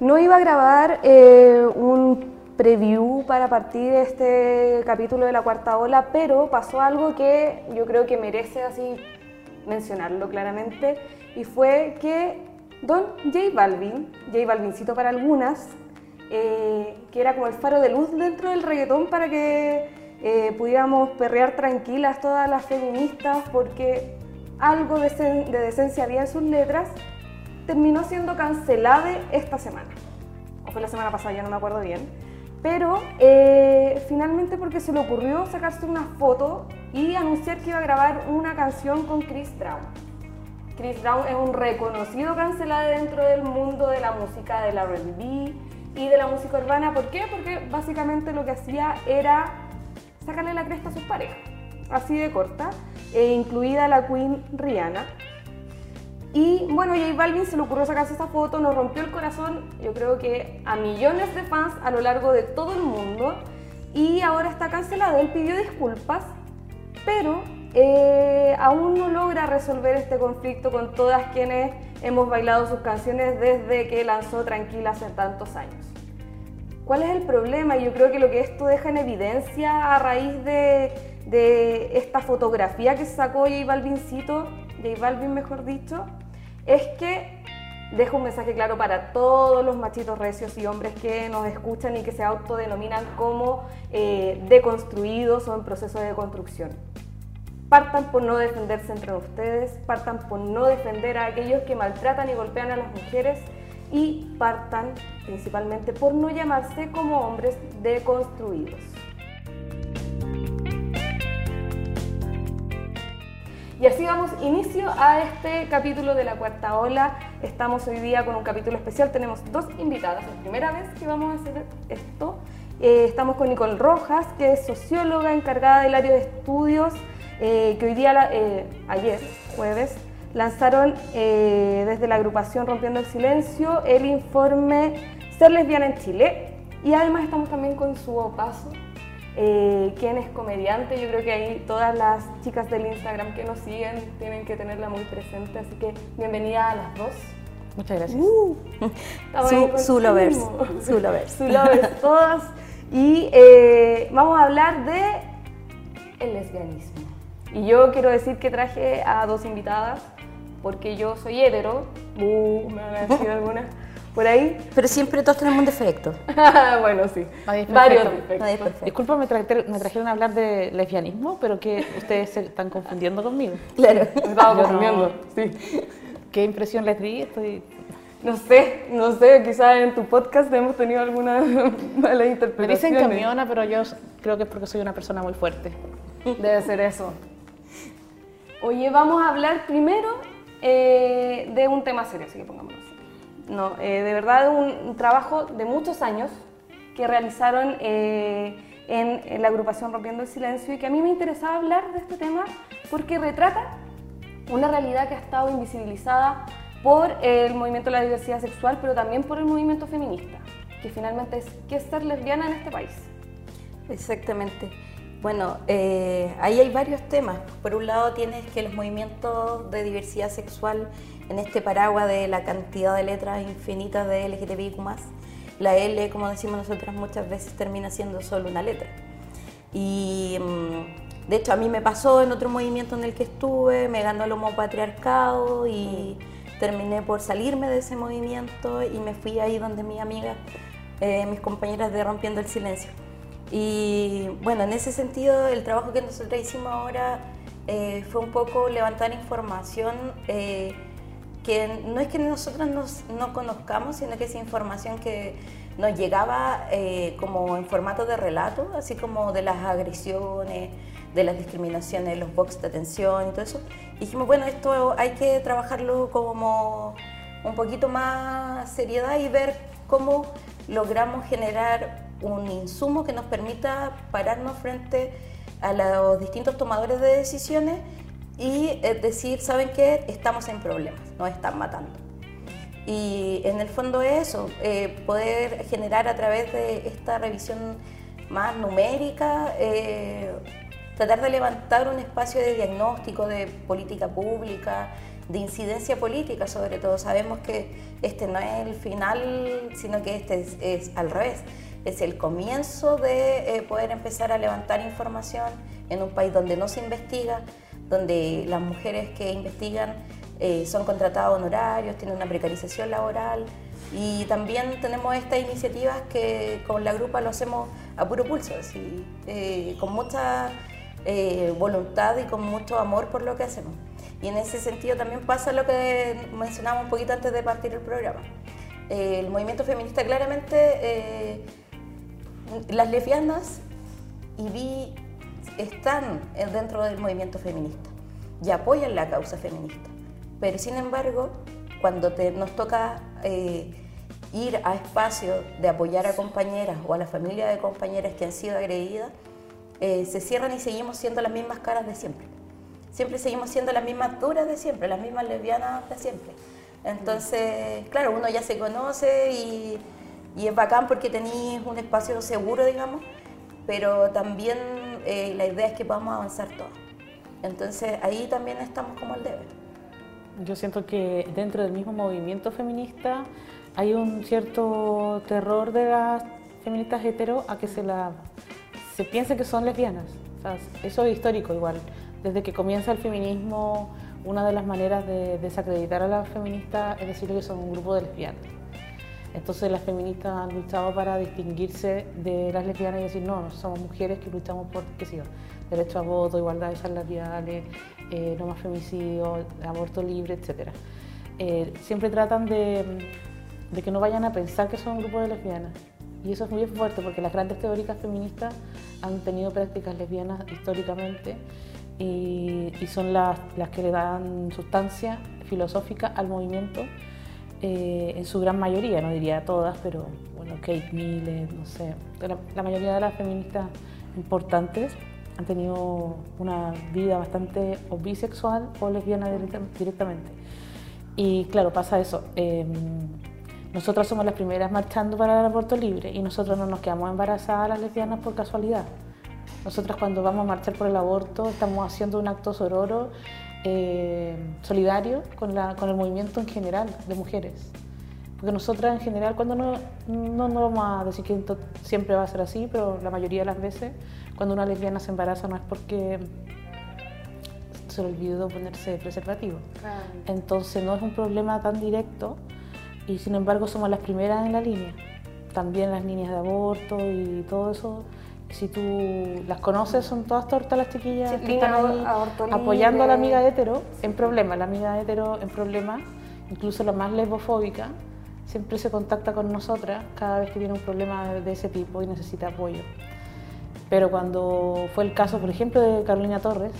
No iba a grabar eh, un preview para partir este capítulo de la cuarta ola, pero pasó algo que yo creo que merece así mencionarlo claramente, y fue que Don J Balvin, J Balvincito para algunas, eh, que era como el faro de luz dentro del reggaetón para que eh, pudiéramos perrear tranquilas todas las feministas, porque algo de, de decencia había en sus letras, terminó siendo cancelada esta semana. O fue la semana pasada, ya no me acuerdo bien. Pero eh, finalmente porque se le ocurrió sacarse una foto y anunciar que iba a grabar una canción con Chris Brown. Chris Brown es un reconocido cancelado dentro del mundo de la música del R&B y de la música urbana. ¿Por qué? Porque básicamente lo que hacía era sacarle la cresta a sus parejas, así de corta, e incluida la Queen Rihanna. Y bueno, J Balvin se le ocurrió sacarse esa foto, nos rompió el corazón, yo creo que a millones de fans a lo largo de todo el mundo. Y ahora está cancelado, él pidió disculpas, pero eh, aún no logra resolver este conflicto con todas quienes hemos bailado sus canciones desde que lanzó Tranquila hace tantos años. ¿Cuál es el problema? Yo creo que lo que esto deja en evidencia a raíz de, de esta fotografía que sacó J Balvincito, J Balvin mejor dicho, es que deja un mensaje claro para todos los machitos recios y hombres que nos escuchan y que se autodenominan como eh, deconstruidos o en proceso de deconstrucción. Partan por no defenderse entre ustedes, partan por no defender a aquellos que maltratan y golpean a las mujeres y partan principalmente por no llamarse como hombres deconstruidos. Y así damos inicio a este capítulo de la cuarta ola. Estamos hoy día con un capítulo especial. Tenemos dos invitadas. La primera vez que vamos a hacer esto. Eh, estamos con Nicole Rojas, que es socióloga encargada del área de estudios, eh, que hoy día, eh, ayer, jueves, lanzaron desde la agrupación Rompiendo el Silencio el informe Ser lesbiana en Chile. Y además estamos también con su opaso, eh, quién es comediante. Yo creo que ahí todas las chicas del Instagram que nos siguen tienen que tenerla muy presente, así que bienvenida a las dos. Muchas gracias. Uh, su, su, lovers, su lovers. Su lovers, todas. Y eh, vamos a hablar de el lesbianismo. Y yo quiero decir que traje a dos invitadas, porque yo soy hetero. Uh, me han sido algunas por ahí. Pero siempre todos tenemos un defecto. bueno, sí. Varios defectos. Disculpa, me, trajeron a hablar de lesbianismo, pero que ustedes se están confundiendo conmigo. Claro. Me estaba confundiendo, sí. ¿Qué impresión les di? Estoy... No sé, no sé, quizás en tu podcast hemos tenido alguna mala interpretación. Me dicen camiona, pero yo creo que es porque soy una persona muy fuerte. Debe ser eso. Oye, vamos a hablar primero eh, de un tema serio, así que pongámonos no, eh, de verdad un, trabajo de muchos años que realizaron eh, en, la agrupación Rompiendo el Silencio y que a mí me interesaba hablar de este tema porque retrata una realidad que ha estado invisibilizada por el movimiento de la diversidad sexual, pero también por el movimiento feminista, que finalmente es qué es ser lesbiana en este país. Exactamente. Bueno, eh, ahí hay varios temas. Por un lado tienes que los movimientos de diversidad sexual en este paraguas de la cantidad de letras infinitas de LGTBIQ+, la L, como decimos nosotras muchas veces, termina siendo solo una letra. Y mm, de hecho a mí me pasó en otro movimiento en el que estuve, me ganó el homopatriarcado y terminé por salirme de ese movimiento y me fui ahí donde mi amiga, eh, mis compañeras de Rompiendo el Silencio. Y bueno, en ese sentido el trabajo que nosotros hicimos ahora eh, fue un poco levantar información eh, que no es que nosotros no conozcamos, sino que es información que nos llegaba eh, como en formato de relato, así como de las agresiones, de las discriminaciones, los box de atención y todo eso. Dijimos, bueno, esto hay que trabajarlo como un poquito más seriedad y ver cómo logramos generar un insumo que nos permita pararnos frente a los distintos tomadores de decisiones y decir, ¿saben qué? Estamos en problemas, nos están matando. Y en el fondo es eso, eh, poder generar a través de esta revisión más numérica, eh, tratar de levantar un espacio de diagnóstico, de política pública, de incidencia política sobre todo. Sabemos que este no es el final, sino que este es, al revés, es el comienzo de eh, poder empezar a levantar información en un país donde no se investiga, donde las mujeres que investigan eh, son contratadas honorarios, tienen una precarización laboral y también tenemos estas iniciativas que con la grupa lo hacemos a puro pulso, así, eh, con mucha voluntad y con mucho amor por lo que hacemos. Y en ese sentido también pasa lo que mencionaba un poquito antes de partir el programa. Eh, el movimiento feminista claramente, eh, las lesbianas y vi están dentro del movimiento feminista y apoyan la causa feminista. Pero sin embargo, cuando nos toca eh, ir a espacios de apoyar a compañeras o a la familia de compañeras que han sido agredidas, se cierran y seguimos siendo las mismas caras de siempre siempre seguimos siendo las mismas duras de siempre, las mismas lesbianas de siempre. Entonces, claro, uno ya se conoce y, es bacán porque tenéis un espacio seguro, digamos, pero también eh, la idea es que podamos avanzar todos. Entonces, ahí también estamos como al debe. Yo siento que dentro del mismo movimiento feminista hay un cierto terror de las feministas hetero a que se, la, se piense que son lesbianas. eso es histórico igual. Desde que comienza el feminismo, una de las maneras de desacreditar a las feministas es decir que son un grupo de lesbianas. Entonces las feministas han luchado para distinguirse de las lesbianas y decir, no, somos mujeres que luchamos por, qué sé derecho a voto, igualdad de salariales, eh, no más femicidio, aborto libre, etc. Eh, siempre tratan de, que no vayan a pensar que son un grupo de lesbianas. Y eso es muy fuerte porque las grandes teóricas feministas han tenido prácticas lesbianas históricamente y, son las, que le dan sustancia filosófica al movimiento eh, en su gran mayoría, no diría todas, pero bueno, Kate Miller, no sé, la, mayoría de las feministas importantes han tenido una vida bastante o bisexual o lesbiana directamente. Y claro, pasa eso. Eh, nosotras somos las primeras marchando para el aborto libre y nosotros no nos quedamos embarazadas las lesbianas por casualidad. Nosotras cuando vamos a marchar por el aborto estamos haciendo un acto sororo eh, solidario con, la, con, el movimiento en general de mujeres. Porque nosotras en general, cuando no, no, no, vamos a decir que siempre va a ser así, pero la mayoría de las veces, cuando una lesbiana se embaraza no es porque se le olvidó ponerse preservativo. Entonces no es un problema tan directo y sin embargo somos las primeras en la línea. También las líneas de aborto y todo eso si tú las conoces, son todas tortas las chiquillas que están ahí apoyando a la amiga hetero en problemas. La amiga hetero en problemas, incluso la más lesbofóbica, siempre se contacta con nosotras cada vez que tiene un problema de ese tipo y necesita apoyo. Pero cuando fue el caso, por ejemplo, de Carolina Torres,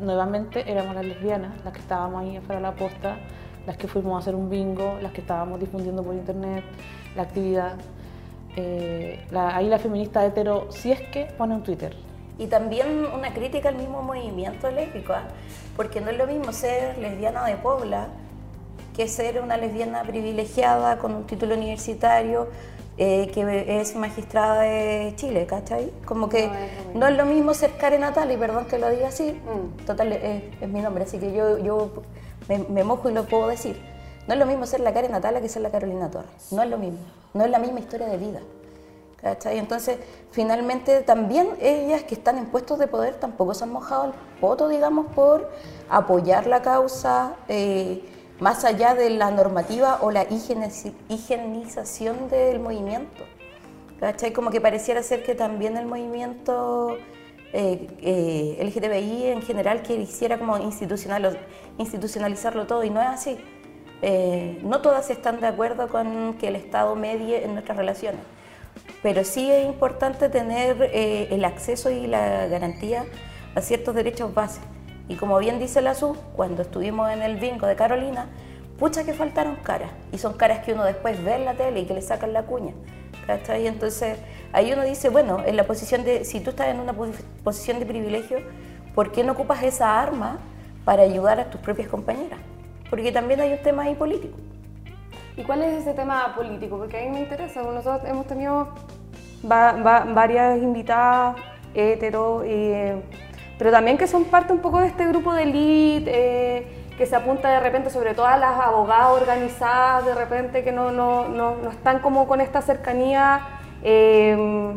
nuevamente éramos las lesbianas, las que estábamos ahí afuera de la posta, las que fuimos a hacer un bingo, las que estábamos difundiendo por internet la actividad. Eh, la, ahí la feminista hetero, si es que pone un Twitter. Y también una crítica al mismo movimiento lésbico, ¿ah? porque no es lo mismo ser lesbiana de Pobla que ser una lesbiana privilegiada con un título universitario eh, que es magistrada de Chile, ¿cachai? Como que no es, lo mismo ser Karen Natali, perdón que lo diga así, mm. total, es, mi nombre, así que yo, yo me, me, mojo y lo puedo decir. No es lo mismo ser la Karen Natala que ser la Carolina Torres, no es lo mismo no es la misma historia de vida. ¿cachai? Entonces, finalmente también ellas que están en puestos de poder tampoco se han mojado el poto, digamos, por apoyar la causa, eh, más allá de la normativa o la higienización del movimiento. ¿cachai? Como que pareciera ser que también el movimiento eh, eh, LGTBI en general quisiera como institucional, institucionalizarlo todo y no es así. Eh, no todas están de acuerdo con que el Estado medie en nuestras relaciones, pero sí es importante tener eh, el acceso y la garantía a ciertos derechos básicos. Y como bien dice la SU, cuando estuvimos en el bingo de Carolina, pucha que faltaron caras. Y son caras que uno después ve en la tele y que le sacan la cuña. ¿cachai? Entonces ahí uno dice, bueno, en la posición de, si tú estás en una posición de privilegio, ¿por qué no ocupas esa arma para ayudar a tus propias compañeras? Porque también hay un tema ahí político. ¿Y cuál es ese tema político? Porque a mí me interesa, nosotros hemos tenido varias invitadas hetero, pero también que son parte un poco de este grupo de elite, eh, que se apunta de repente sobre todo a las abogadas organizadas, de repente que no, no, no, están como con esta cercanía eh,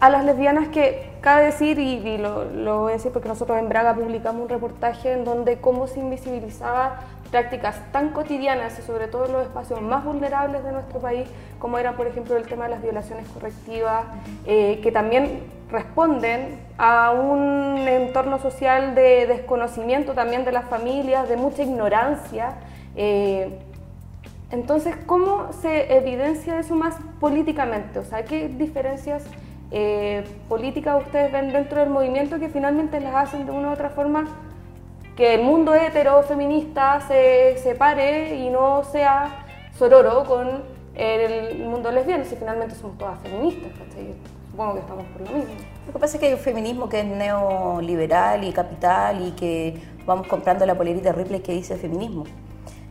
a las lesbianas que cabe decir, y, lo, voy a decir porque nosotros en Braga publicamos un reportaje en donde cómo se invisibilizaba prácticas tan cotidianas y sobre todo en los espacios más vulnerables de nuestro país, como era por ejemplo el tema de las violaciones correctivas, eh, que también responden a un entorno social de desconocimiento también de las familias, de mucha ignorancia. Eh, entonces, ¿cómo se evidencia eso más políticamente? O sea, ¿qué diferencias eh, políticas ustedes ven dentro del movimiento que finalmente las hacen de una u otra forma que el mundo hetero feminista se separe y no sea sororo con el mundo lesbiano, si finalmente somos todas feministas, Supongo que estamos por lo mismo. Lo que pasa es que hay un feminismo que es neoliberal y capital y que vamos comprando la polerita Ripley que dice feminismo.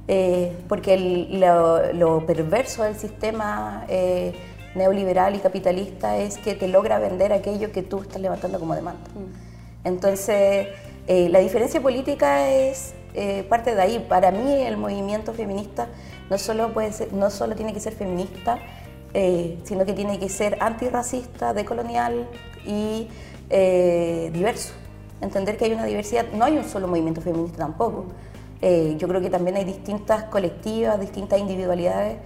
Eh, porque lo, perverso del sistema eh, neoliberal y capitalista es que te logra vender aquello que tú estás levantando como demanda. Mm. Entonces, eh, la diferencia política es eh, parte de ahí. Para mí el movimiento feminista no solo, puede ser, no solo tiene que ser feminista, eh, sino que tiene que ser antirracista, decolonial y diverso. Entender que hay una diversidad, no hay un solo movimiento feminista tampoco. yo creo que también hay distintas colectivas, distintas individualidades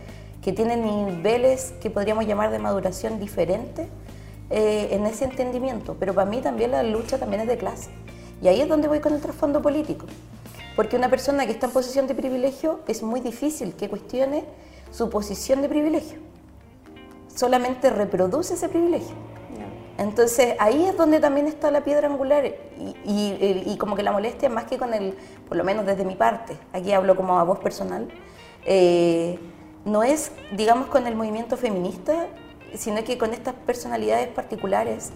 que tienen niveles que podríamos llamar de maduración diferentes en ese entendimiento. Pero para mí también la lucha también es de clase. Y ahí es donde voy con el trasfondo político. Porque una persona que está en posición de privilegio es muy difícil que cuestione su posición de privilegio. Solamente reproduce ese privilegio. Entonces ahí es donde también está la piedra angular y, como que la molestia más que con el, por lo menos desde mi parte, aquí hablo como a voz personal, eh, no es, digamos, con el movimiento feminista, sino que con estas personalidades particulares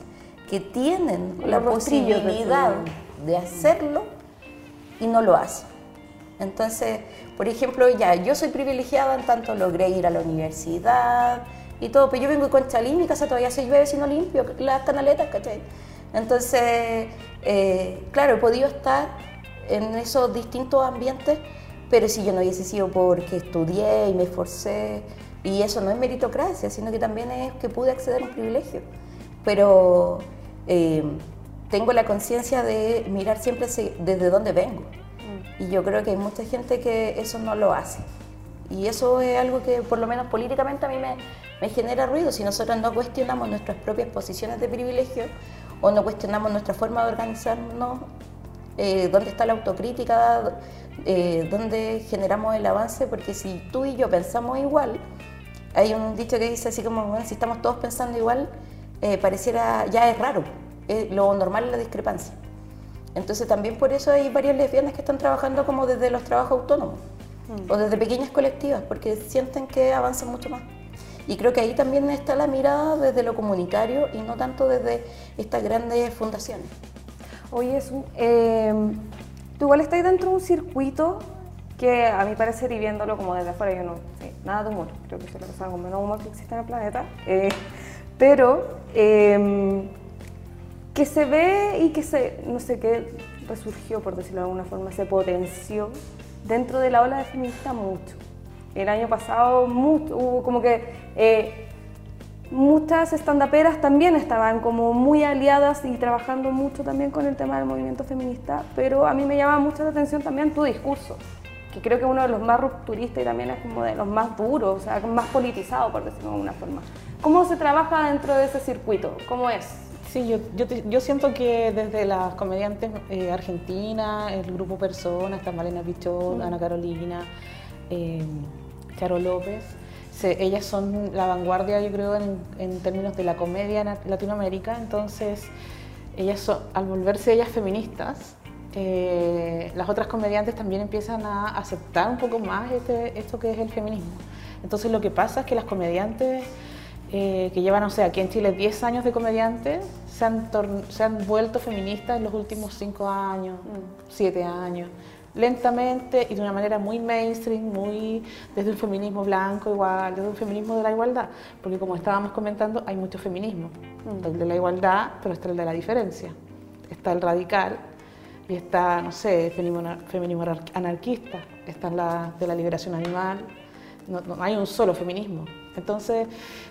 que tienen la posibilidad de hacerlo y no lo hace. Entonces, por ejemplo, ya yo soy privilegiada en tanto logré ir a la universidad y todo, pero yo vengo con chalín, mi casa todavía se llueve si no limpio las canaletas, ¿cachai? Entonces, eh, claro, he podido estar en esos distintos ambientes, pero si yo no hubiese sido porque estudié y me esforcé, y eso no es meritocracia, sino que también es que pude acceder a un privilegio. Pero eh, tengo la conciencia de mirar siempre desde dónde vengo. Mm. Y yo creo que hay mucha gente que eso no lo hace. Y eso es algo que por lo menos políticamente a mí me, me genera ruido. Si nosotros no cuestionamos nuestras propias posiciones de privilegio o no cuestionamos nuestra forma de organizarnos, eh, dónde está la autocrítica, eh, dónde generamos el avance, porque si tú y yo pensamos igual, hay un dicho que dice así como, bueno, si estamos todos pensando igual, eh, pareciera, ya es raro lo normal es la discrepancia. Entonces también por eso hay varias lesbianas que están trabajando como desde los trabajos autónomos mm. o desde pequeñas colectivas, porque sienten que avanzan mucho más. Y creo que ahí también está la mirada desde lo comunitario y no tanto desde estas grandes fundaciones. Oye, eh, tú igual estás dentro de un circuito que a mí parece, y viéndolo como desde afuera, yo no sé nada de humor, creo que es la persona con menos humor que existe en el planeta, eh, pero eh, que se ve y que se, no sé qué, resurgió, por decirlo de alguna forma, se potenció dentro de la ola de feminista mucho. El año pasado mucho, hubo como que eh, muchas estandaperas también estaban como muy aliadas y trabajando mucho también con el tema del movimiento feminista, pero a mí me llama mucho la atención también tu discurso, que creo que es uno de los más rupturistas y también es como de los más duros, o sea, más politizado, por decirlo de alguna forma. ¿Cómo se trabaja dentro de ese circuito? ¿Cómo es? Sí, yo, yo, siento que desde las comediantes eh, argentinas, el grupo Persona, está Malena Pichot, Ana Carolina, eh, Charo López, ellas son la vanguardia, yo creo, en, términos de la comedia en Latinoamérica, entonces ellas son, al volverse ellas feministas, eh, las otras comediantes también empiezan a aceptar un poco más este, esto que es el feminismo. Entonces lo que pasa es que las comediantes eh, que llevan, o sea, aquí en Chile 10 años de comediante, se han, se han vuelto feministas en los últimos 5 años, 7 mm. años. Lentamente y de una manera muy mainstream, muy desde un feminismo blanco igual, desde un feminismo de la igualdad, porque como estábamos comentando, hay mucho feminismo, mm. el de la igualdad, pero está el de la diferencia, está el radical y está, no sé, feminismo, feminismo anarquista, está la de la liberación animal, no, hay un solo feminismo. Entonces,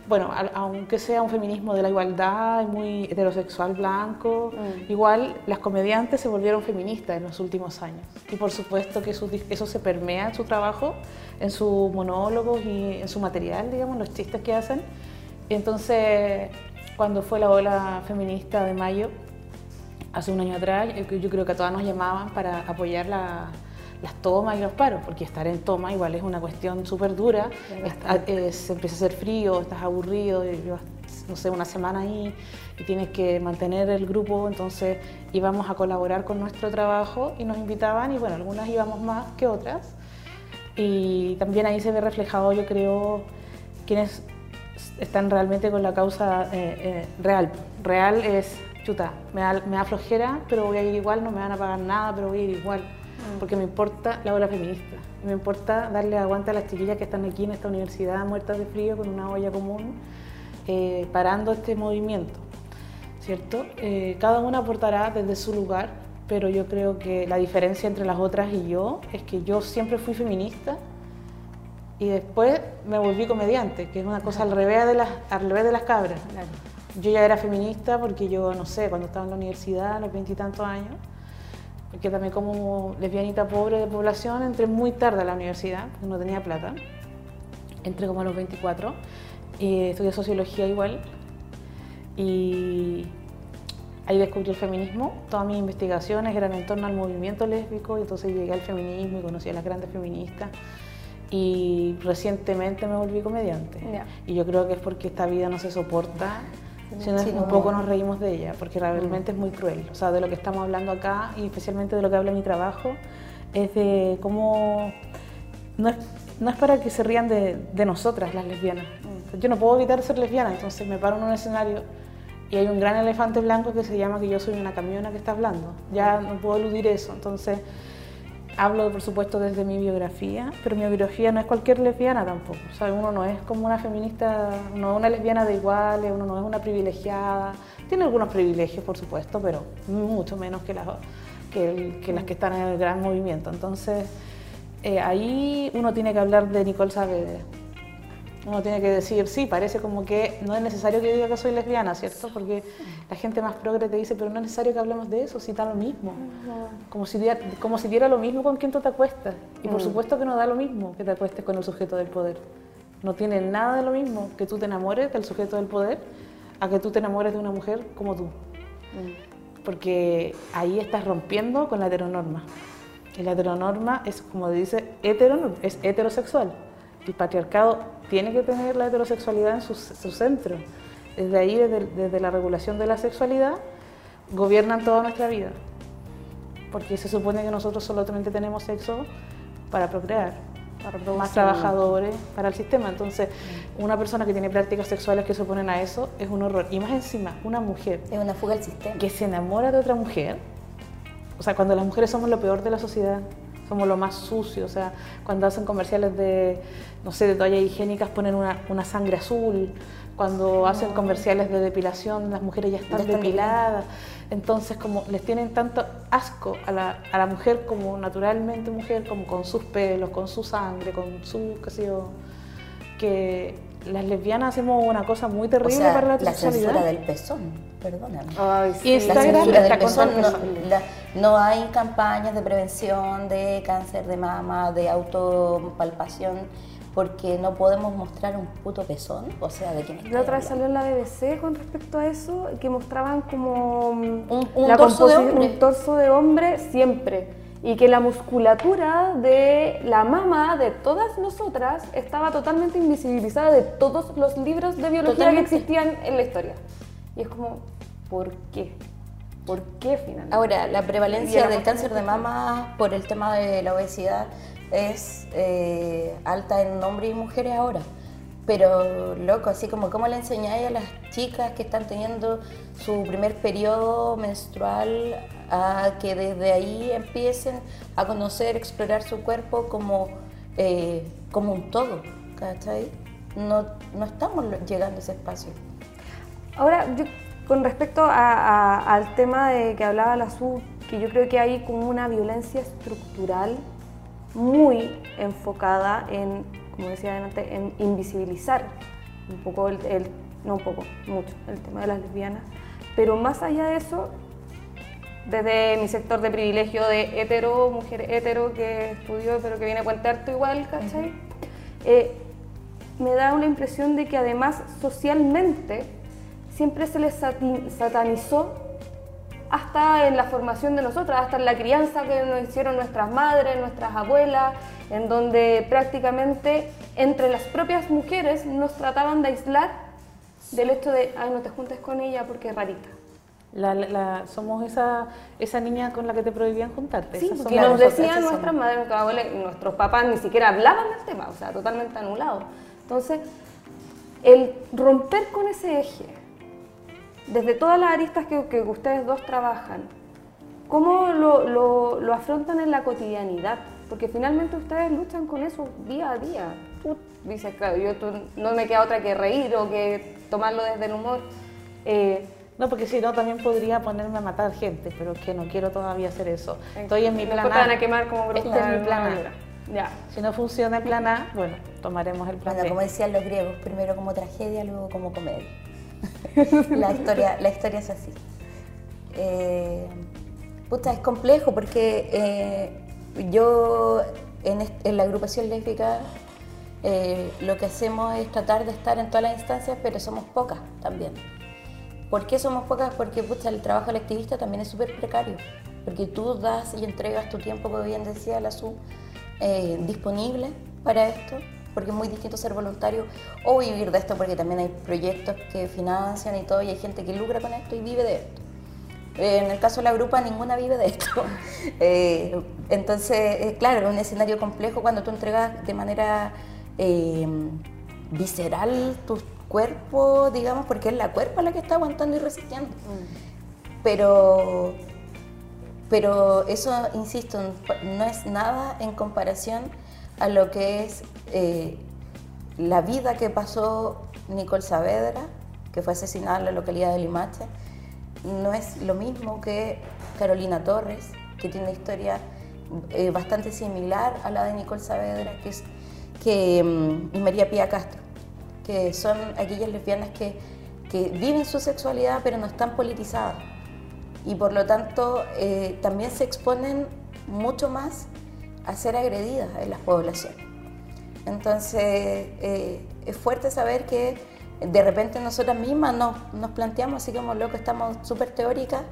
bueno, aunque sea un feminismo de la igualdad, muy heterosexual blanco, mm. igual las comediantes se volvieron feministas en los últimos años. Y por supuesto que eso, se permea en su trabajo, en sus monólogos y en su material, digamos, los chistes que hacen. Entonces, cuando fue la ola feminista de mayo, hace un año atrás, yo creo que a todas nos llamaban para apoyar la las tomas y los paros, porque estar en toma igual es una cuestión súper dura, se empieza a hacer frío, estás aburrido, no sé, una semana ahí y tienes que mantener el grupo, entonces íbamos a colaborar con nuestro trabajo y nos invitaban y bueno, algunas íbamos más que otras. Y también ahí se ve reflejado, yo creo, quienes están realmente con la causa eh, eh, real. Real es, chuta, me da, me da flojera, pero voy a ir igual, no me van a pagar nada, pero voy a ir igual porque me importa la ola feminista. Me importa darle aguante a las chiquillas que están aquí en esta universidad muertas de frío con una olla común, eh, parando este movimiento. ¿Cierto? Eh, cada una aportará desde su lugar, pero yo creo que la diferencia entre las otras y yo es que yo siempre fui feminista y después me volví comediante, que es una cosa al revés de las, al revés de las cabras. Yo ya era feminista porque yo, no sé, cuando estaba en la universidad, a los veintitantos años, porque también como lesbianita pobre de población entré muy tarde a la universidad, porque no tenía plata. Entré como a los 24 y estudié sociología igual. Y ahí descubrí el feminismo. Todas mis investigaciones eran en torno al movimiento lésbico y entonces llegué al feminismo y conocí a las grandes feministas. Y recientemente me volví comediante. Y yo creo que es porque esta vida no se soporta sino un poco nos reímos de ella, porque realmente mm. es muy cruel. O sea, de lo que estamos hablando acá, y especialmente de lo que habla mi trabajo, es de cómo... No es, no es para que se rían de, de nosotras, las lesbianas. Mm. Yo no puedo evitar ser lesbiana, entonces me paro en un escenario y hay un gran elefante blanco que se llama que yo soy una camiona que está hablando. Ya no puedo eludir eso. Entonces, Hablo, por supuesto, desde mi biografía, pero mi biografía no es cualquier lesbiana tampoco. O sea, uno no es como una feminista, no es una lesbiana de iguales, uno no es una privilegiada. Tiene algunos privilegios, por supuesto, pero mucho menos que las que, las que están en el gran movimiento. Entonces, eh, ahí uno tiene que hablar de Nicole Saavedra uno tiene que decir, sí, parece como que no es necesario que diga que soy lesbiana, ¿cierto? Porque la gente más progre te dice, pero no es necesario que hablemos de eso, si da lo mismo. Como si, diera, como si diera lo mismo con quien tú te acuestas. Y por mm. supuesto que no da lo mismo que te acuestes con el sujeto del poder. No tiene nada de lo mismo que tú te enamores del sujeto del poder a que tú te enamores de una mujer como tú. Mm. Porque ahí estás rompiendo con la heteronorma. Y la heteronorma es, como dice, hetero, es heterosexual. El patriarcado tiene que tener la heterosexualidad en su, centro. Desde ahí, desde, la regulación de la sexualidad, gobiernan toda nuestra vida. Porque se supone que nosotros solamente tenemos sexo para procrear, para más trabajadores, para el sistema. Entonces, una persona que tiene prácticas sexuales que se oponen a eso es un horror. Y más encima, una mujer. Es una fuga del sistema. Que se enamora de otra mujer. O sea, cuando las mujeres somos lo peor de la sociedad, somos lo más sucio, o sea, cuando hacen comerciales de, no sé, de toallas higiénicas ponen una, una sangre azul, cuando hacen comerciales de depilación las mujeres ya están, depiladas, entonces como les tienen tanto asco a la, a la, mujer como naturalmente mujer, como con sus pelos, con su sangre, con su, qué sé yo, que las lesbianas hacemos una cosa muy terrible para la, la censura del pezón, perdóname. Ay, sí. Instagram está pezón, no, no, hay campañas de prevención de cáncer de mama, de autopalpación, porque no podemos mostrar un puto pezón, o sea, ¿de quién La otra vez salió en la BBC con respecto a eso, que mostraban como un, un torso de hombre. un torso de hombre siempre y que la musculatura de la mama de todas nosotras estaba totalmente invisibilizada de todos los libros de biología que existían en la historia. Y es como, ¿por qué? ¿Por qué finalmente? Ahora, la prevalencia del cáncer de mama por el tema de la obesidad es eh, alta en hombres y mujeres ahora. Pero, loco, así como, ¿cómo le enseñáis a las chicas que están teniendo su primer periodo menstrual a que desde ahí empiecen a conocer, explorar su cuerpo como, eh, como un todo? ¿Cachai? No, no estamos llegando a ese espacio. Ahora, con respecto al tema de que hablaba la SU, que yo creo que hay como una violencia estructural muy enfocada en como decía adelante, en invisibilizar un poco, el, no un poco, mucho, el tema de las lesbianas. Pero más allá de eso, desde mi sector de privilegio de hetero, mujer hetero que estudió pero que viene a cuentarte igual, ¿cachai? Eh, me da una impresión de que además socialmente siempre se les satanizó hasta en la formación de nosotras, hasta en la crianza que nos hicieron nuestras madres, nuestras abuelas, en donde prácticamente entre las propias mujeres nos trataban de aislar del hecho de, ay, no te juntes con ella porque es rarita. somos esa, esa niña con la que te prohibían juntarte. Sí, porque nos decían nuestras madres, nuestras abuelas, nuestros papás ni siquiera hablaban del tema, o sea, totalmente anulado. Entonces, el romper con ese eje, desde todas las aristas que, que ustedes dos trabajan, ¿cómo lo, lo, lo afrontan en la cotidianidad? Porque finalmente ustedes luchan con eso día a día. Tú dices, claro, yo no me queda otra que reír o que tomarlo desde el humor. Eh, no, porque si no, también podría ponerme a matar gente, pero que no quiero todavía hacer eso. Estoy en mi plan A. van a quemar como Este es mi plan A. Ya. Si no funciona el plan A, bueno, tomaremos el plan bueno, como decían los griegos, primero como tragedia, luego como comedia. la, historia, la historia es así. Eh, puta, es complejo porque eh, yo en, la agrupación lésbica eh, lo que hacemos es tratar de estar en todas las instancias, pero somos pocas también. ¿Por qué somos pocas? Porque el trabajo colectivista también es súper precario, porque tú das y entregas tu tiempo, como bien decía la SU, eh, disponible para esto, porque es muy distinto ser voluntario o vivir de esto, porque también hay proyectos que financian y todo, y hay gente que lucra con esto y vive de esto. En el caso de la grupa, ninguna vive de esto. Eh, entonces, eh, claro, es un escenario complejo cuando tú entregas de manera eh, visceral tu cuerpo, digamos, porque es la cuerpo la que está aguantando y resistiendo. Mm. Pero, pero eso, insisto, no es nada en comparación a lo que es la vida que pasó Nicole Saavedra, que fue asesinada en la localidad de Limache, no es lo mismo que Carolina Torres, que tiene una historia eh, bastante similar a la de Nicole Saavedra, que es, que, mm, y María Pía Castro, que son aquellas lesbianas que, que, viven su sexualidad pero no están politizadas y por lo tanto eh, también se exponen mucho más a ser agredidas en las poblaciones. Entonces eh, es fuerte saber que de repente nosotras mismas nos, nos planteamos así como loco, estamos súper teóricas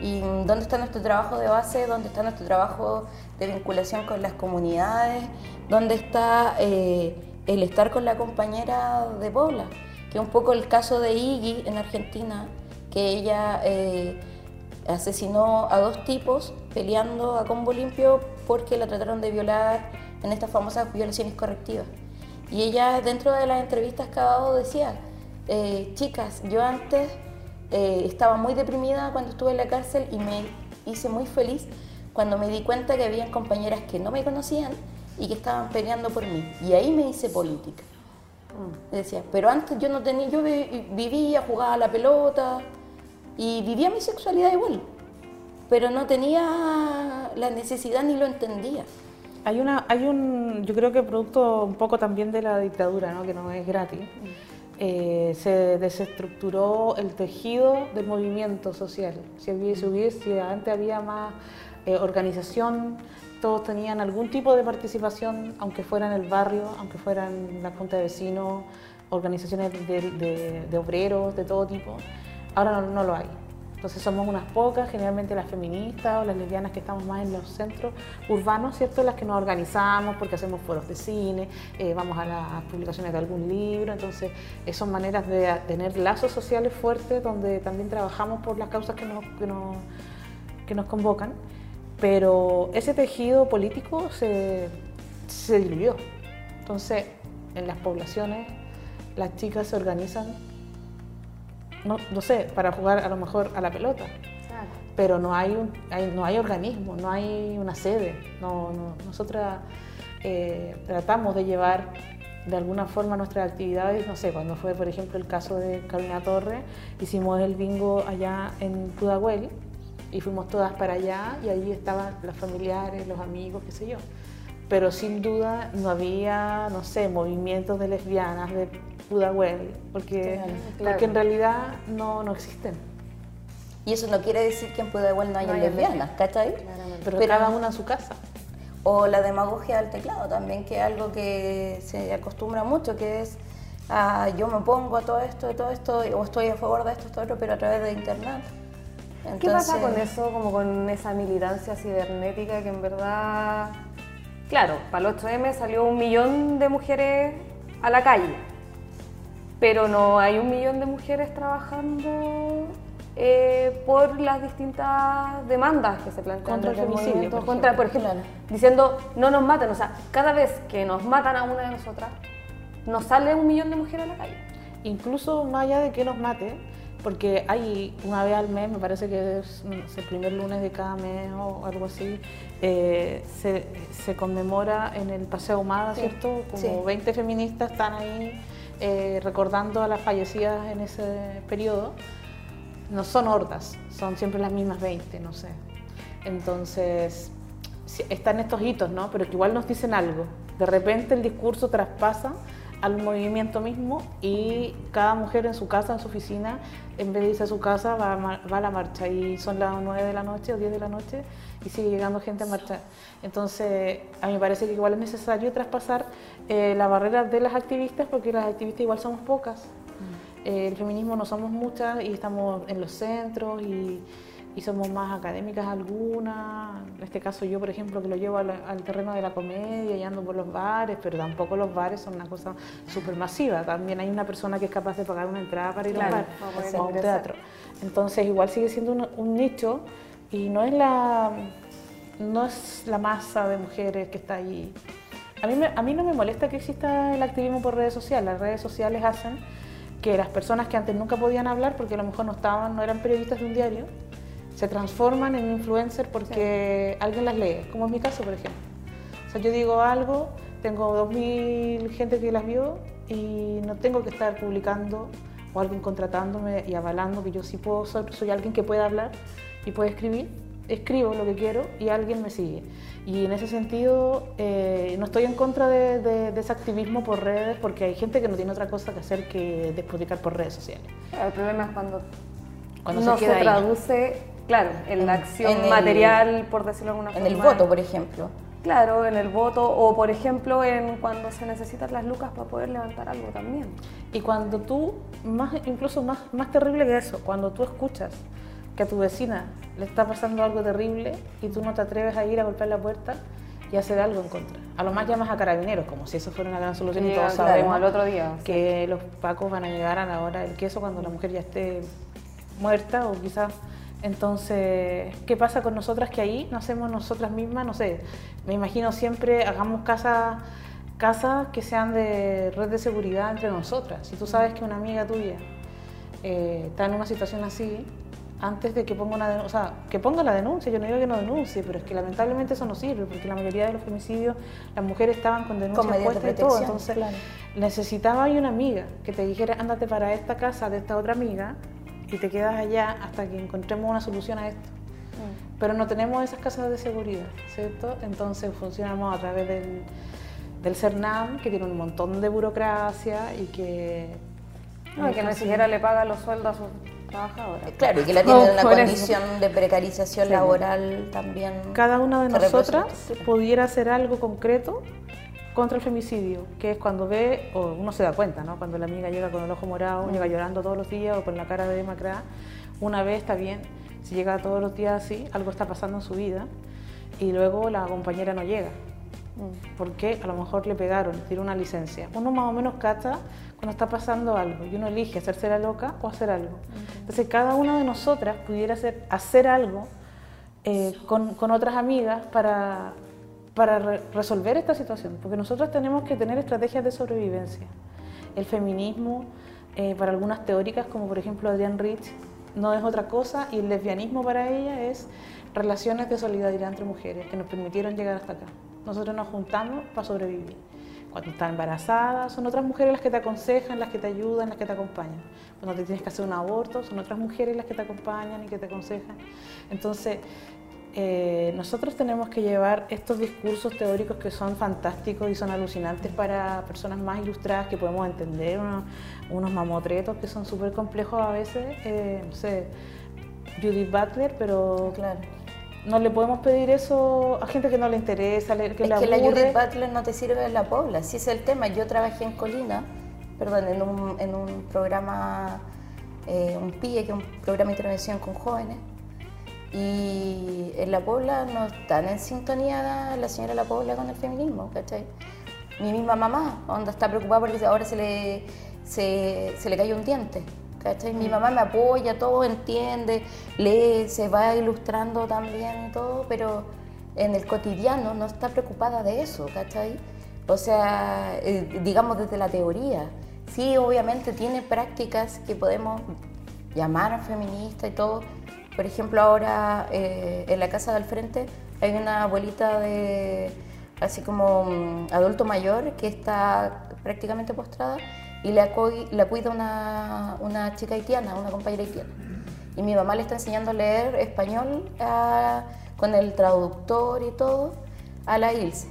y dónde está nuestro trabajo de base, dónde está nuestro trabajo de vinculación con las comunidades, dónde está eh, el estar con la compañera de Pobla, que es un poco el caso de Iggy en Argentina, que ella eh, asesinó a dos tipos peleando a combo limpio porque la trataron de violar en estas famosas violaciones correctivas. Y ella dentro de las entrevistas que ha dado decía, eh, chicas, yo antes eh, estaba muy deprimida cuando estuve en la cárcel y me hice muy feliz cuando me di cuenta que había compañeras que no me conocían y que estaban peleando por mí. Y ahí me hice política. Mm. Decía, pero antes yo no tenía, yo vivía, jugaba a la pelota y vivía mi sexualidad igual, pero no tenía la necesidad ni lo entendía. Hay, una, hay un, yo creo que producto un poco también de la dictadura, ¿no? que no es gratis, eh, se desestructuró el tejido del movimiento social. Si, hubiese, si antes había más eh, organización, todos tenían algún tipo de participación, aunque fuera en el barrio, aunque fueran la junta de vecinos, organizaciones de, obreros de todo tipo. Ahora no lo hay. Entonces somos unas pocas, generalmente las feministas o las lesbianas que estamos más en los centros urbanos, ¿cierto? Las que nos organizamos porque hacemos foros de cine, eh, vamos a las publicaciones de algún libro, entonces son maneras de tener lazos sociales fuertes donde también trabajamos por las causas que nos, que nos, que nos convocan, pero ese tejido político se, se diluyó. Entonces, en las poblaciones las chicas se organizan, no, no sé, para jugar a lo mejor a la pelota, pero no hay, un, hay- no hay organismo, no hay una sede. No, no- nosotras eh, tratamos de llevar de alguna forma nuestras actividades, no sé, cuando fue por ejemplo el caso de Carolina Torres, hicimos el bingo allá en Pudahuel y fuimos todas para allá y allí estaban los familiares, los amigos, qué sé yo. Pero sin duda no había, no sé, movimientos de lesbianas de Pudahuel, porque, Claro, claro. porque en realidad no, no existen. Y eso no quiere decir que en Pudahuel no haya No lesbianas, ¿cachai? Pero, Pero- cada una en su casa. O la demagogia del teclado también, que es algo que se acostumbra mucho, que es ah, yo me pongo a todo esto, y todo esto, o estoy a favor de esto, esto, otro, pero a través de internet. ¿Qué pasa con eso, como con esa militancia cibernética que en verdad, claro, para el 8M salió un millón de mujeres a la calle, pero no hay un millón de mujeres trabajando eh, por las distintas demandas que se plantean Contra el por contra, por ejemplo. diciendo no nos maten, o sea, cada vez que nos matan a una de nosotras, nos sale un millón de mujeres a la calle. Incluso más allá de que nos mate, porque hay una vez al mes, me parece que es el primer lunes de cada mes o algo así, eh, se, se conmemora en el Paseo Humada, Sí, ¿cierto? Como sí. 20 feministas están ahí eh, recordando a las fallecidas en ese periodo. No son hordas, son siempre las mismas 20, no sé. Entonces, están estos hitos, ¿no? Pero que igual nos dicen algo. De repente el discurso traspasa al movimiento mismo y cada mujer en su casa, en su oficina, en vez de irse a su casa, va a, va a la marcha. Y son las 9 de la noche o 10 de la noche y sigue llegando gente a marchar. Entonces, a mí me parece que igual es necesario traspasar eh, la barrera de las activistas porque las activistas igual somos pocas. Eh, el feminismo no somos muchas y estamos en los centros y, y somos más académicas algunas. En este caso yo, por ejemplo, que lo llevo al, al terreno de la comedia y ando por los bares, pero tampoco los bares son una cosa súper masiva. También hay una persona que es capaz de pagar una entrada para ir Claro, a un para bar o a un teatro. Entonces igual sigue siendo un, un nicho y no es la no es la masa de mujeres que está ahí. A mí, me- a mí no me molesta que exista el activismo por redes sociales. Las redes sociales hacen que las personas que antes nunca podían hablar porque a lo mejor no estaban, no eran periodistas de un diario, se transforman en influencers porque alguien las lee, como es mi caso, por ejemplo. O sea, yo digo algo, tengo 2.000 gente que las vio y no tengo que estar publicando o alguien contratándome y avalando que yo sí puedo, soy, soy alguien que puede hablar y puede escribir. Escribo lo que quiero y alguien me sigue. Y en ese sentido, eh, no estoy en contra de, de- de ese activismo por redes porque hay gente que no tiene otra cosa que hacer que despotricar por redes sociales. El problema es cuando, Cuando no se queda ahí. traduce, claro, en, la En- acción en el- material, por decirlo de alguna en forma. el voto, por ejemplo. Claro, en el voto o por ejemplo en cuando se necesitan las lucas para poder levantar algo también. Y cuando tú, más, incluso más, más terrible que eso, cuando tú escuchas que a tu vecina le está pasando algo terrible y tú no te atreves a ir a golpear la puerta y hacer algo en contra. A lo más llamas a carabineros, como si eso fuera una gran solución y todos claro, sabemos al otro día, sí. que los pacos van a llegar a la hora del queso cuando la mujer ya esté muerta o quizás... Entonces, ¿qué pasa con nosotras que ahí no hacemos nosotras mismas? No sé, me imagino siempre hagamos casas casas que sean de red de seguridad entre nosotras. Si tú sabes que una amiga tuya eh, está en una situación así, antes de que ponga una denuncia, o sea, que ponga la denuncia, yo no digo que no denuncie, pero es que lamentablemente eso no sirve, porque la mayoría de los femicidios, las mujeres estaban con denuncias de puestas y todo, entonces claro. necesitaba ahí una amiga que te dijera, ándate para esta casa de esta otra amiga y te quedas allá hasta que encontremos una solución a esto. Pero no tenemos esas casas de seguridad, ¿cierto? Entonces funcionamos a través del, del CERNAM, que tiene un montón de burocracia y que... No, y que ni siquiera le paga los sueldos a sus trabajadoras. Claro, y que la tienen No, en una por eso. condición de precarización laboral también. Cada una de nosotras representa. pudiera hacer algo concreto contra el femicidio, que es cuando ve, o uno se da cuenta, ¿no? Cuando la amiga llega con el ojo morado, llega llorando todos los días o con la cara de demacrada, una vez está bien, si llega todos los días así, algo está pasando en su vida y luego la compañera no llega. Porque a lo mejor le pegaron, tiene una licencia. Uno más o menos cacha cuando está pasando algo y uno elige hacerse la loca o hacer algo. Entonces cada una de nosotras pudiera hacer, hacer algo eh, con, con otras amigas para, para re- resolver esta situación, porque nosotros tenemos que tener estrategias de sobrevivencia. el feminismo, eh, para algunas teóricas, como por ejemplo Adrienne Rich, no es otra cosa y el lesbianismo para ella es relaciones de solidaridad entre mujeres que nos permitieron llegar hasta acá. Nosotros nos juntamos para sobrevivir. Cuando estás embarazada, son otras mujeres las que te aconsejan, las que te ayudan, las que te acompañan. Cuando te tienes que hacer un aborto, son otras mujeres las que te acompañan y que te aconsejan. Entonces, eh, nosotros tenemos que llevar estos discursos teóricos que son fantásticos y son alucinantes para personas más ilustradas que podemos entender, unos, mamotretos que son súper complejos a veces, eh, no sé, Judith Butler, pero claro. no le podemos pedir eso a gente que no le interesa, que es que la Judith Butler no te sirve en la pobla, si es el tema. Yo trabajé en Colina, perdón, en un, en un programa, eh, un PIE, que es un programa de intervención con jóvenes, y en La Pobla no están en sintonía la señora La Pobla con el feminismo, ¿cachai? Mi misma mamá, onda está preocupada porque ahora se le, se, se le cayó un diente, ¿cachai? Mi mamá me apoya, todo entiende, lee, se va ilustrando también y todo, pero en el cotidiano no está preocupada de eso, ¿cachai? O sea, eh, digamos desde la teoría. Sí, obviamente tiene prácticas que podemos llamar feministas y todo, por ejemplo, ahora eh, en la casa del frente hay una abuelita de así como mm, adulto mayor que está prácticamente postrada y la, la cuida una, una, chica haitiana, una compañera haitiana. Y mi mamá le está enseñando a leer español con el traductor y todo a la Ilse.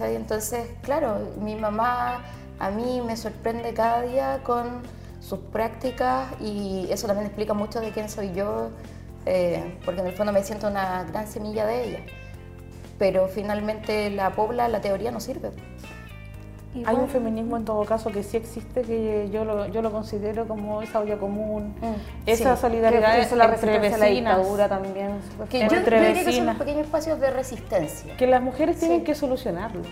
Entonces, claro, mi mamá a mí me sorprende cada día con sus prácticas y eso también explica mucho de quién soy yo eh, porque en el fondo me siento una gran semilla de ella. Pero finalmente la pobla, la teoría no sirve. Hay un feminismo en todo caso que sí existe, que yo lo, yo lo considero como esa olla común, mm, esa solidaridad eso la entre vecinas. La dictadura también. Que yo, entre que son pequeños espacios de resistencia. Que las mujeres tienen que solucionarlo,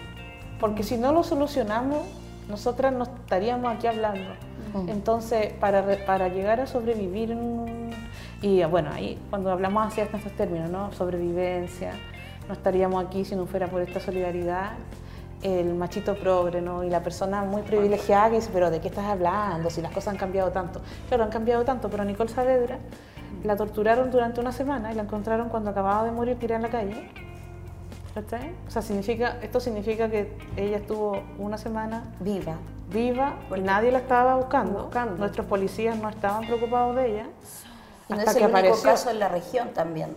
porque si no lo solucionamos, nosotras no estaríamos aquí hablando. Mm. Entonces, para, para llegar a sobrevivir en un y bueno, ahí cuando hablamos así en estos términos, ¿no? Sobrevivencia, no estaríamos aquí si no fuera por esta solidaridad. El machito progre, ¿no? Y la persona muy privilegiada que dice, pero ¿de qué estás hablando? Si las cosas han cambiado tanto. Claro, han cambiado tanto, pero Nicole Saavedra la torturaron durante una semana y la encontraron cuando acababa de morir tirada en la calle. O sea, significa, esto significa que ella estuvo una semana viva, viva y nadie la estaba buscando. buscando. Nuestros policías no estaban preocupados de ella. Y no es el único caso en la región también,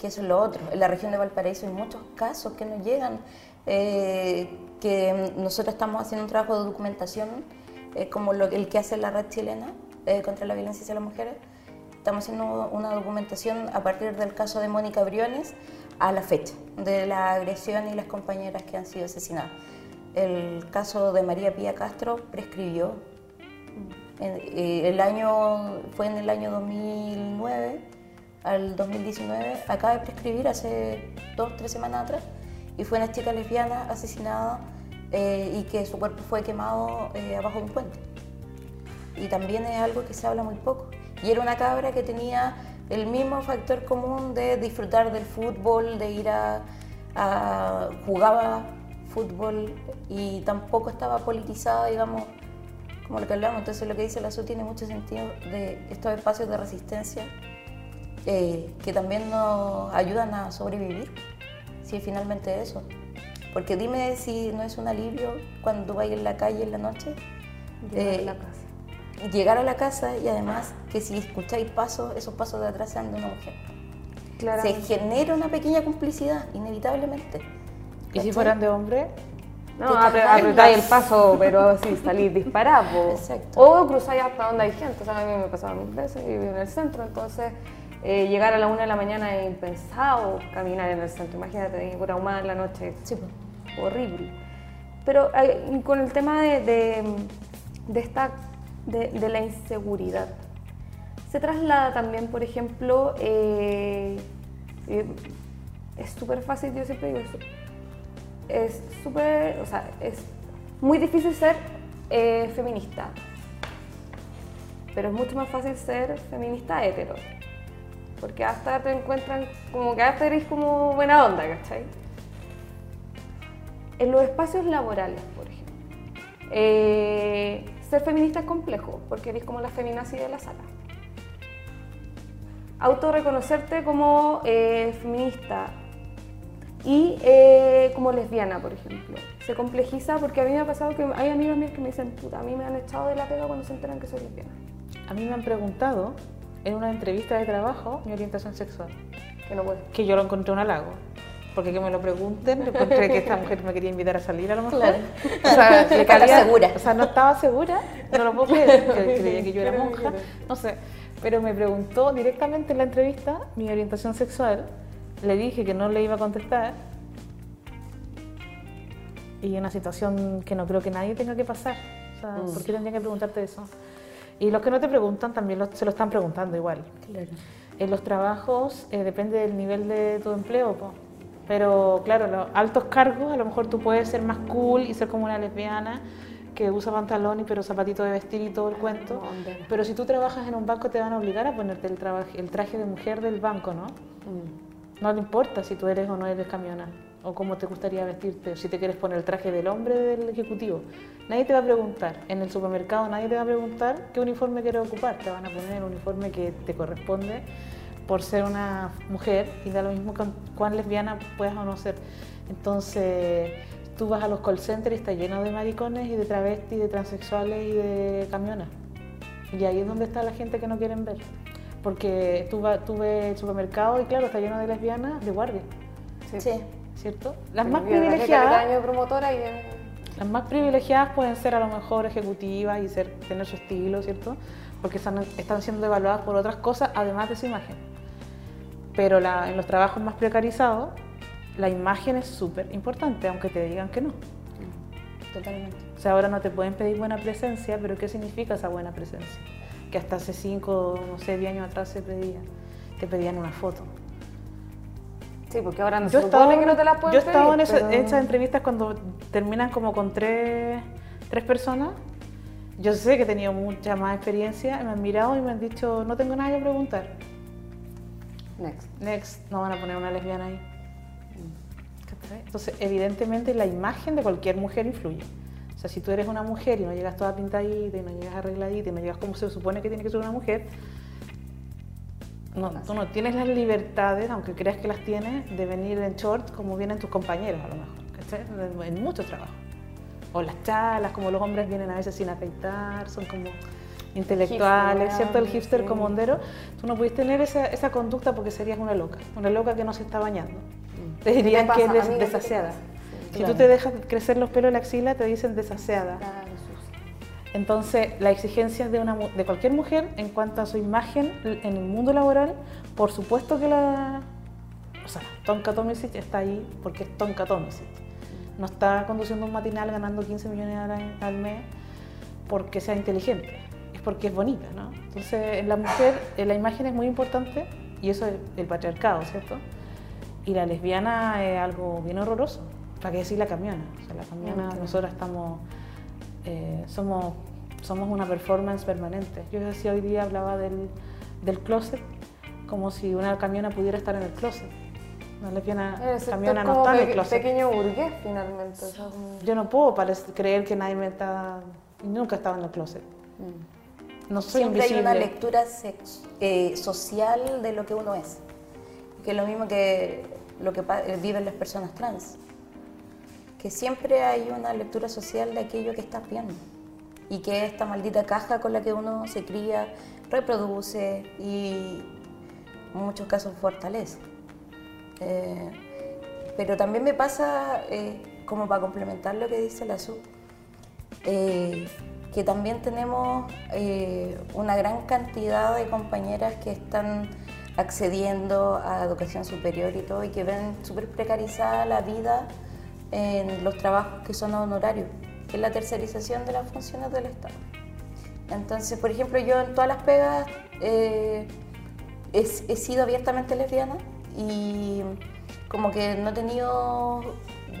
que eso es lo otro. En la región de Valparaíso hay muchos casos que nos llegan, eh, que nosotros estamos haciendo un trabajo de documentación, eh, como lo, el que hace la red chilena eh, contra la violencia hacia las mujeres. Estamos haciendo una documentación a partir del caso de Mónica Briones a la fecha, de la agresión y las compañeras que han sido asesinadas. El caso de María Pía Castro prescribió el año, fue en el año 2009 al 2019, acaba de prescribir hace dos, tres semanas atrás, y fue una chica lesbiana asesinada eh, y que su cuerpo fue quemado eh, abajo de un puente. Y también es algo que se habla muy poco. Y era una cabra que tenía el mismo factor común de disfrutar del fútbol, de ir a jugaba fútbol y tampoco estaba politizada, digamos, como lo que hablamos. Entonces lo que dice la SU tiene mucho sentido de estos espacios de resistencia eh, que también nos ayudan a sobrevivir, si finalmente eso. Porque dime si no es un alivio cuando vas en la calle en la noche. Llegar a eh, la casa. Llegar a la casa y además que si escucháis pasos, esos pasos de atrás sean de una mujer. Se genera una pequeña complicidad, inevitablemente. ¿Y si fueran de hombre? No, apretáis el paso, pero así salís disparado. O cruzáis hasta donde hay gente. O sea, a mí me pasaba mil veces y vivo en el centro, entonces eh, llegar a la una de la mañana es impensado caminar en el centro. Imagínate, por ahumada en la noche. Sí. Horrible. Pero eh, con el tema de, de, esta, de, la inseguridad, se traslada también, por ejemplo, eh, es súper fácil, yo siempre digo eso es súper, o sea, es muy difícil ser eh, feminista, pero es mucho más fácil ser feminista hetero, porque hasta te encuentran como que hasta eres como buena onda, ¿cachai? En los espacios laborales, por ejemplo, eh, ser feminista es complejo, porque eres como la feminazi de la sala. Autorreconocerte como eh, feminista y eh, como lesbiana, por ejemplo. Se complejiza porque a mí me ha pasado que hay amigas mías que me dicen, puta, a mí me han echado de la pega cuando se enteran que soy lesbiana. A mí me han preguntado en una entrevista de trabajo mi orientación sexual, Que no puedo. que yo lo encontré un halago. Porque que me lo pregunten, encontré que esta mujer me quería invitar a salir a lo mejor. Claro. O sea, le Estaba cabía- segura. O sea, no estaba segura, no lo puedo creer, que creía que yo era monja, no sé. Pero me preguntó directamente en la entrevista mi orientación sexual, le dije que no le iba a contestar. Y una situación que no creo que nadie tenga que pasar. O sea, ¿por qué tendría que preguntarte eso? Y los que no te preguntan también lo- se lo están preguntando igual. Claro. En los trabajos eh, depende del nivel de tu empleo, po. pero claro, los altos cargos a lo mejor tú puedes ser más cool y ser como una lesbiana que usa pantalón y pero zapatito de vestir y todo el cuento. Onda. Pero si tú trabajas en un banco te van a obligar a ponerte el, traba- el traje de mujer del banco, ¿no? No le importa si tú eres o no eres camiona o cómo te gustaría vestirte, o si te quieres poner el traje del hombre del ejecutivo. Nadie te va a preguntar. En el supermercado nadie te va a preguntar qué uniforme quieres ocupar. Te van a poner el uniforme que te corresponde por ser una mujer y da lo mismo con cuán lesbiana puedas o no ser. Entonces, tú vas a los call centers y está lleno de maricones y de travestis, de transexuales y de camionas. Y ahí es donde está la gente que no quieren ver. Porque tú ves el supermercado y claro, está lleno de lesbianas de guardia, Sí. ¿cierto? Las Pero más privilegiadas, promotora y... eh, las más privilegiadas pueden ser a lo mejor ejecutivas y ser, tener su estilo, ¿cierto? Porque están, están siendo evaluadas por otras cosas además de su imagen. Pero la- en los trabajos más precarizados, la imagen es súper importante, aunque te digan que no. Totalmente. O sea, ahora no te pueden pedir buena presencia, pero ¿qué significa esa buena presencia? Que hasta hace 5, no sé, 10 años atrás se pedía. Te pedían una foto. Sí, porque ahora no Yo se supone que no te la pueden yo he estado en, pero- esas entrevistas cuando terminan como con tres, tres personas. Yo sé que he tenido mucha más experiencia, me han mirado y me han dicho, no tengo nada que preguntar. Next. Next, no van a poner una lesbiana ahí. ¿Cachai? Entonces, evidentemente la imagen de cualquier mujer influye. Sea, si tú eres una mujer y no llegas toda pintadita y no llegas arregladita y no llegas como se supone que tiene que ser una mujer, no, tú no tienes las libertades, aunque creas que las tienes, de venir en short como vienen tus compañeros a lo mejor, ¿cachai? En muchos trabajos. O las chalas, como los hombres vienen a veces sin afeitar, son como intelectuales, Hipster, ¿cierto? El hipster sí. como hondero. Tú no puedes tener esa, esa conducta porque serías una loca, una loca que no se está bañando. Te dirían ¿Qué que eres amiga? Si tú te dejas crecer los pelos de la axila, te dicen desaseada. Claro, sucia. Entonces, las exigencias de, una, de cualquier mujer en cuanto a su imagen en el mundo laboral, por supuesto que la... O sea, Tonka Tomisic está ahí porque es Tonka Tomisic. No está conduciendo un matinal ganando 15 millones al mes porque sea inteligente, es porque es bonita, ¿no? Entonces, en la mujer eh, la imagen es muy importante y eso es el patriarcado, ¿cierto? Y la lesbiana es algo bien horroroso. ¿Para qué decir la camiona? O sea, la camiona, nosotros estamos, eh, somos, somos una performance permanente. Yo decía hoy día, hablaba del, del closet, como si una camiona pudiera estar en el closet. Una lesbiana camiona no está en el closet. pequeño burgués, finalmente. Yo no puedo creer que nadie me está... Nunca he estado en el closet. No soy Siempre hay invisible. una lectura eh, social de lo que uno es, que es lo mismo que lo que viven las personas trans, que siempre hay una lectura social de aquello que estás viendo y que esta maldita caja con la que uno se cría, reproduce y en muchos casos fortalece. Eh, pero también me pasa, eh, como para complementar lo que dice la SU, eh, que también tenemos eh, una gran cantidad de compañeras que están accediendo a educación superior y todo y que ven súper precarizada la vida en los trabajos que son honorarios, que es la tercerización de las funciones del Estado. Entonces, por ejemplo, yo en todas las pegas eh, he, he sido abiertamente lesbiana y como que no he tenido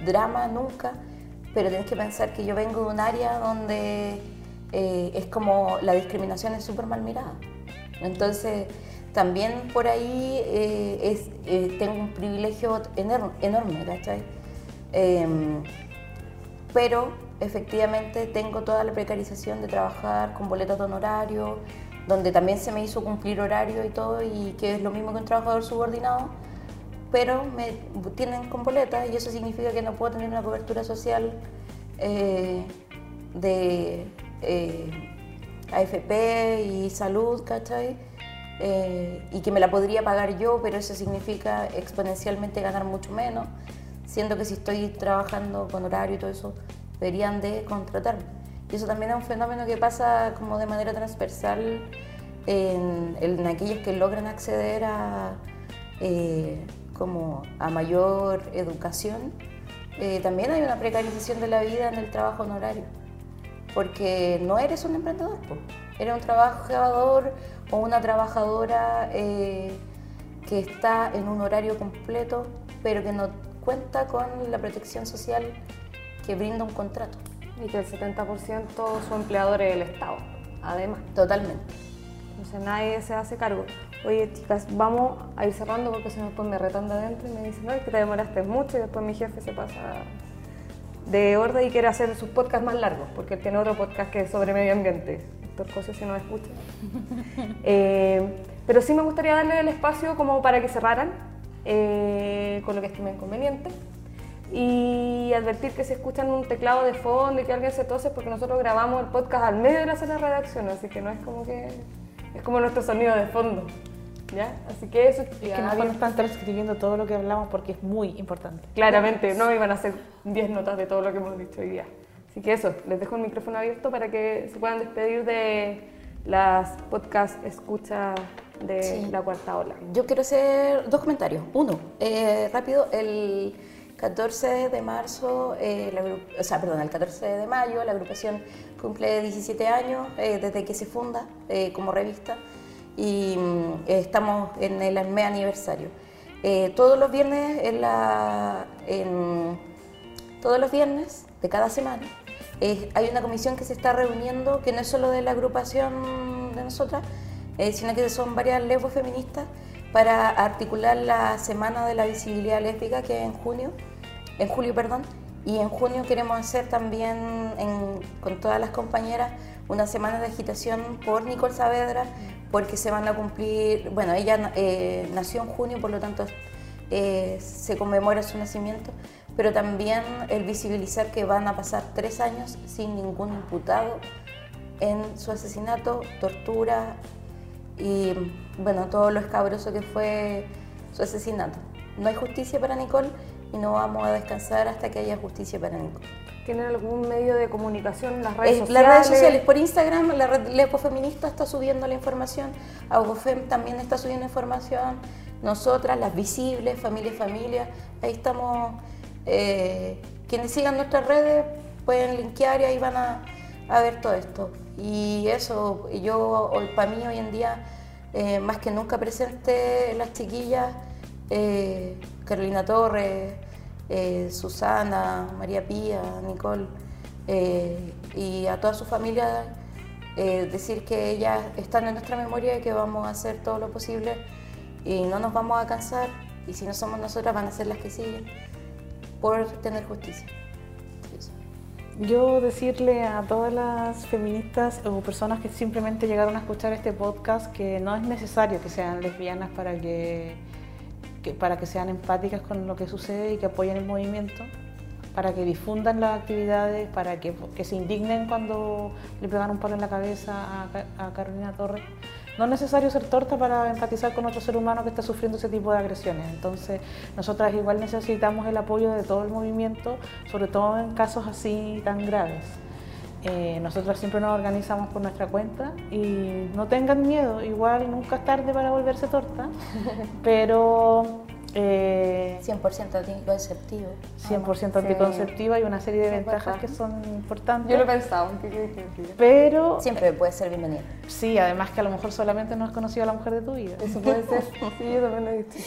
drama nunca, pero tienes que pensar que yo vengo de un área donde eh, es como la discriminación es súper mal mirada. Entonces, también por ahí eh, es, eh, tengo un privilegio enorme. Em, pero efectivamente tengo toda la precarización de trabajar con boletos de honorario, donde también se me hizo cumplir horario y todo, y que es lo mismo que un trabajador subordinado, pero me tienen con boleta y eso significa que no puedo tener una cobertura social eh, de eh, AFP y salud, ¿cachai? Eh, y que me la podría pagar yo, pero eso significa exponencialmente ganar mucho menos, siendo que si estoy trabajando con horario y todo eso, deberían de contratarme. Y eso también es un fenómeno que pasa como de manera transversal en, en aquellos que logran acceder a, eh, como a mayor educación. Eh, también hay una precarización de la vida en el trabajo honorario, porque no eres un emprendedor, eres un trabajador o una trabajadora eh, que está en un horario completo, pero que no cuenta con la protección social que brinda un contrato. Y que el 70% son empleadores del Estado, además. Totalmente. Entonces nadie se hace cargo. Oye, chicas, vamos a ir cerrando porque si no después me retan de adentro y me dicen, no, es que te demoraste mucho y después mi jefe se pasa de orden y quiere hacer sus podcasts más largos, porque él tiene otro podcast que es sobre medio ambiente. Héctor cosas si no escucha. eh, pero sí me gustaría darle el espacio como para que cerraran eh, con lo que estimen conveniente y advertir que si escuchan un teclado de fondo y que alguien se tose porque nosotros grabamos el podcast al medio de la sala de redacción, así que no es como que es como nuestro sonido de fondo. ¿Ya? Así que eso es que no están transcribiendo todo lo que hablamos porque es muy importante. Claramente, no iban a hacer 10 notas de todo lo que hemos dicho hoy día. Así que eso, les dejo el micrófono abierto para que se puedan despedir de las podcast escucha de la cuarta ola. Yo quiero hacer dos comentarios. Uno, eh, rápido, el 14 de marzo, eh, o sea, perdón, el 14 de mayo, la agrupación cumple 17 años eh, desde que se funda eh, como revista y mm, estamos en el mes aniversario. todos los viernes en la, todos los viernes de cada semana hay una comisión que se está reuniendo que no es solo de la agrupación de nosotras, sino que son varias lesbos feministas para articular la Semana de la Visibilidad Lésbica que es en junio, en julio, perdón, y en junio queremos hacer también con todas las compañeras una semana de agitación por Nicole Saavedra, porque se van a cumplir, bueno, ella eh, nació en junio, por lo tanto eh, se conmemora su nacimiento, pero también el visibilizar que van a pasar tres años sin ningún imputado en su asesinato, tortura, y bueno, todo lo escabroso que fue su asesinato. No hay justicia para Nicole y no vamos a descansar hasta que haya justicia para Nicole. ¿Tienen algún medio de comunicación? ¿Las redes sociales? Las redes sociales, por Instagram, la red Lepo Feminista está subiendo la información, Augofem también está subiendo información, nosotras, las visibles, familia familia, ahí estamos. Eh, quienes sigan nuestras redes pueden linkear y ahí van a, a ver todo esto. Y eso, yo para mí hoy en día, eh, más que nunca presente las chiquillas, eh, Carolina Torres, eh, Susana, María Pía, Nicole, y a toda su familia, decir que ellas están en nuestra memoria y que vamos a hacer todo lo posible y no nos vamos a cansar, y si no somos nosotras van a ser las que siguen, por tener justicia. Yo decirle a todas las feministas o personas que simplemente llegaron a escuchar este podcast que no es necesario que sean lesbianas para que, para que sean empáticas con lo que sucede y que apoyen el movimiento, para que difundan las actividades, para que, se indignen cuando le pegan un palo en la cabeza a Carolina Torres no es necesario ser torta para empatizar con otro ser humano que está sufriendo ese tipo de agresiones. Entonces, nosotras igual necesitamos el apoyo de todo el movimiento, sobre todo en casos así tan graves. Eh, nosotras siempre nos organizamos por nuestra cuenta y no tengan miedo, igual nunca es tarde para volverse torta, pero 100% eh, anticonceptivo. 100% anticonceptiva y una serie de ventajas que son importantes. Yo lo he pensado, pero... Siempre puede ser bienvenida. Sí, además que a lo mejor solamente no has conocido a la mujer de tu vida. Eso puede ser. sí, yo también lo he dicho.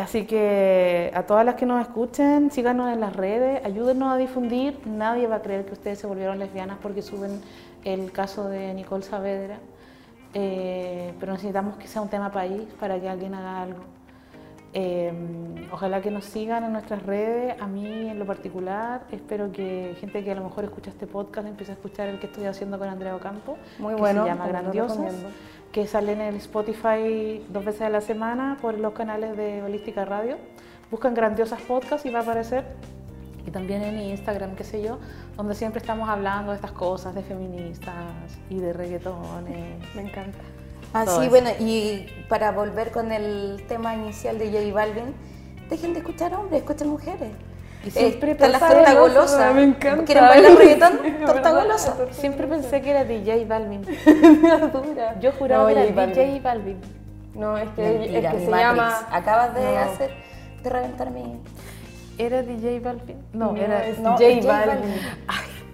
Así que a todas las que nos escuchen, síganos en las redes, ayúdenos a difundir. Nadie va a creer que ustedes se volvieron lesbianas porque suben el caso de Nicole Saavedra. Eh, pero necesitamos que sea un tema país para que alguien haga algo. Eh, ojalá que nos sigan en nuestras redes. A mí, en lo particular, espero que gente que a lo mejor escucha este podcast empiece a escuchar el que estoy haciendo con Andrea Ocampo. Muy que bueno, Se llama Grandiosas. Que sale en el Spotify dos veces a la semana por los canales de Holística Radio. Buscan Grandiosas Podcast y va a aparecer. Y también en Instagram, qué sé yo, donde siempre estamos hablando de estas cosas, de feministas y de reggaetones. Me encanta. Ah, Todo sí, eso. bueno, y para volver con el tema inicial de J Balvin, dejen de escuchar hombres, escuchen mujeres. Y siempre Eh, está la torta Golosa, me encanta. ¿Quieren bailar reggaetón? Torta golosa. Siempre pensé que era DJ Balvin. Yo juraba No, que era. DJ Balvin. No, es que, Mentira, es que se Matrix. llama. Acabas de No. hacer, de reventar mi... ¿Era DJ Balvin? No, No, era. No, J es J Balvin. Balvin.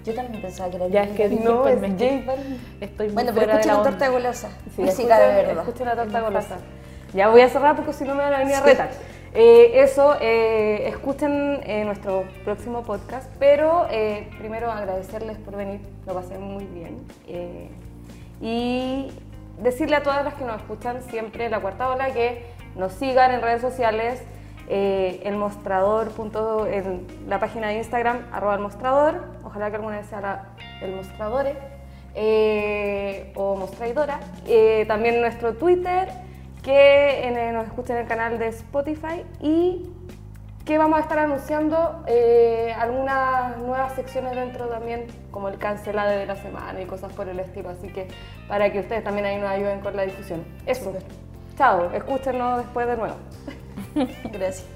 Yo también pensaba que era Ya, es que Balvin. No, es. J. Estoy muy Bueno, pero fuera escuchen la torta golosa. Sí, Música de verdad. Escuchen la torta golosa. Ya voy a cerrar porque si no me van a venir a retar. Eh, eso, eh, escuchen eh, nuestro próximo podcast, pero primero agradecerles por venir, lo pasé muy bien. y decirle a todas las que nos escuchan siempre la cuarta ola que nos sigan en redes sociales, el mostrador, punto, en la página de Instagram, arroba el mostrador, ojalá que alguna vez sea la- el mostradore eh, o mostraidora. Eh, también nuestro Twitter, que en- eh, nos escuchen en el canal de Spotify y que vamos a estar anunciando eh, algunas nuevas secciones dentro también, como el cancelado de la semana y cosas por el estilo. Así que para que ustedes también ahí nos ayuden con la difusión. Eso. Chao, escúchenos después de nuevo. Gracias.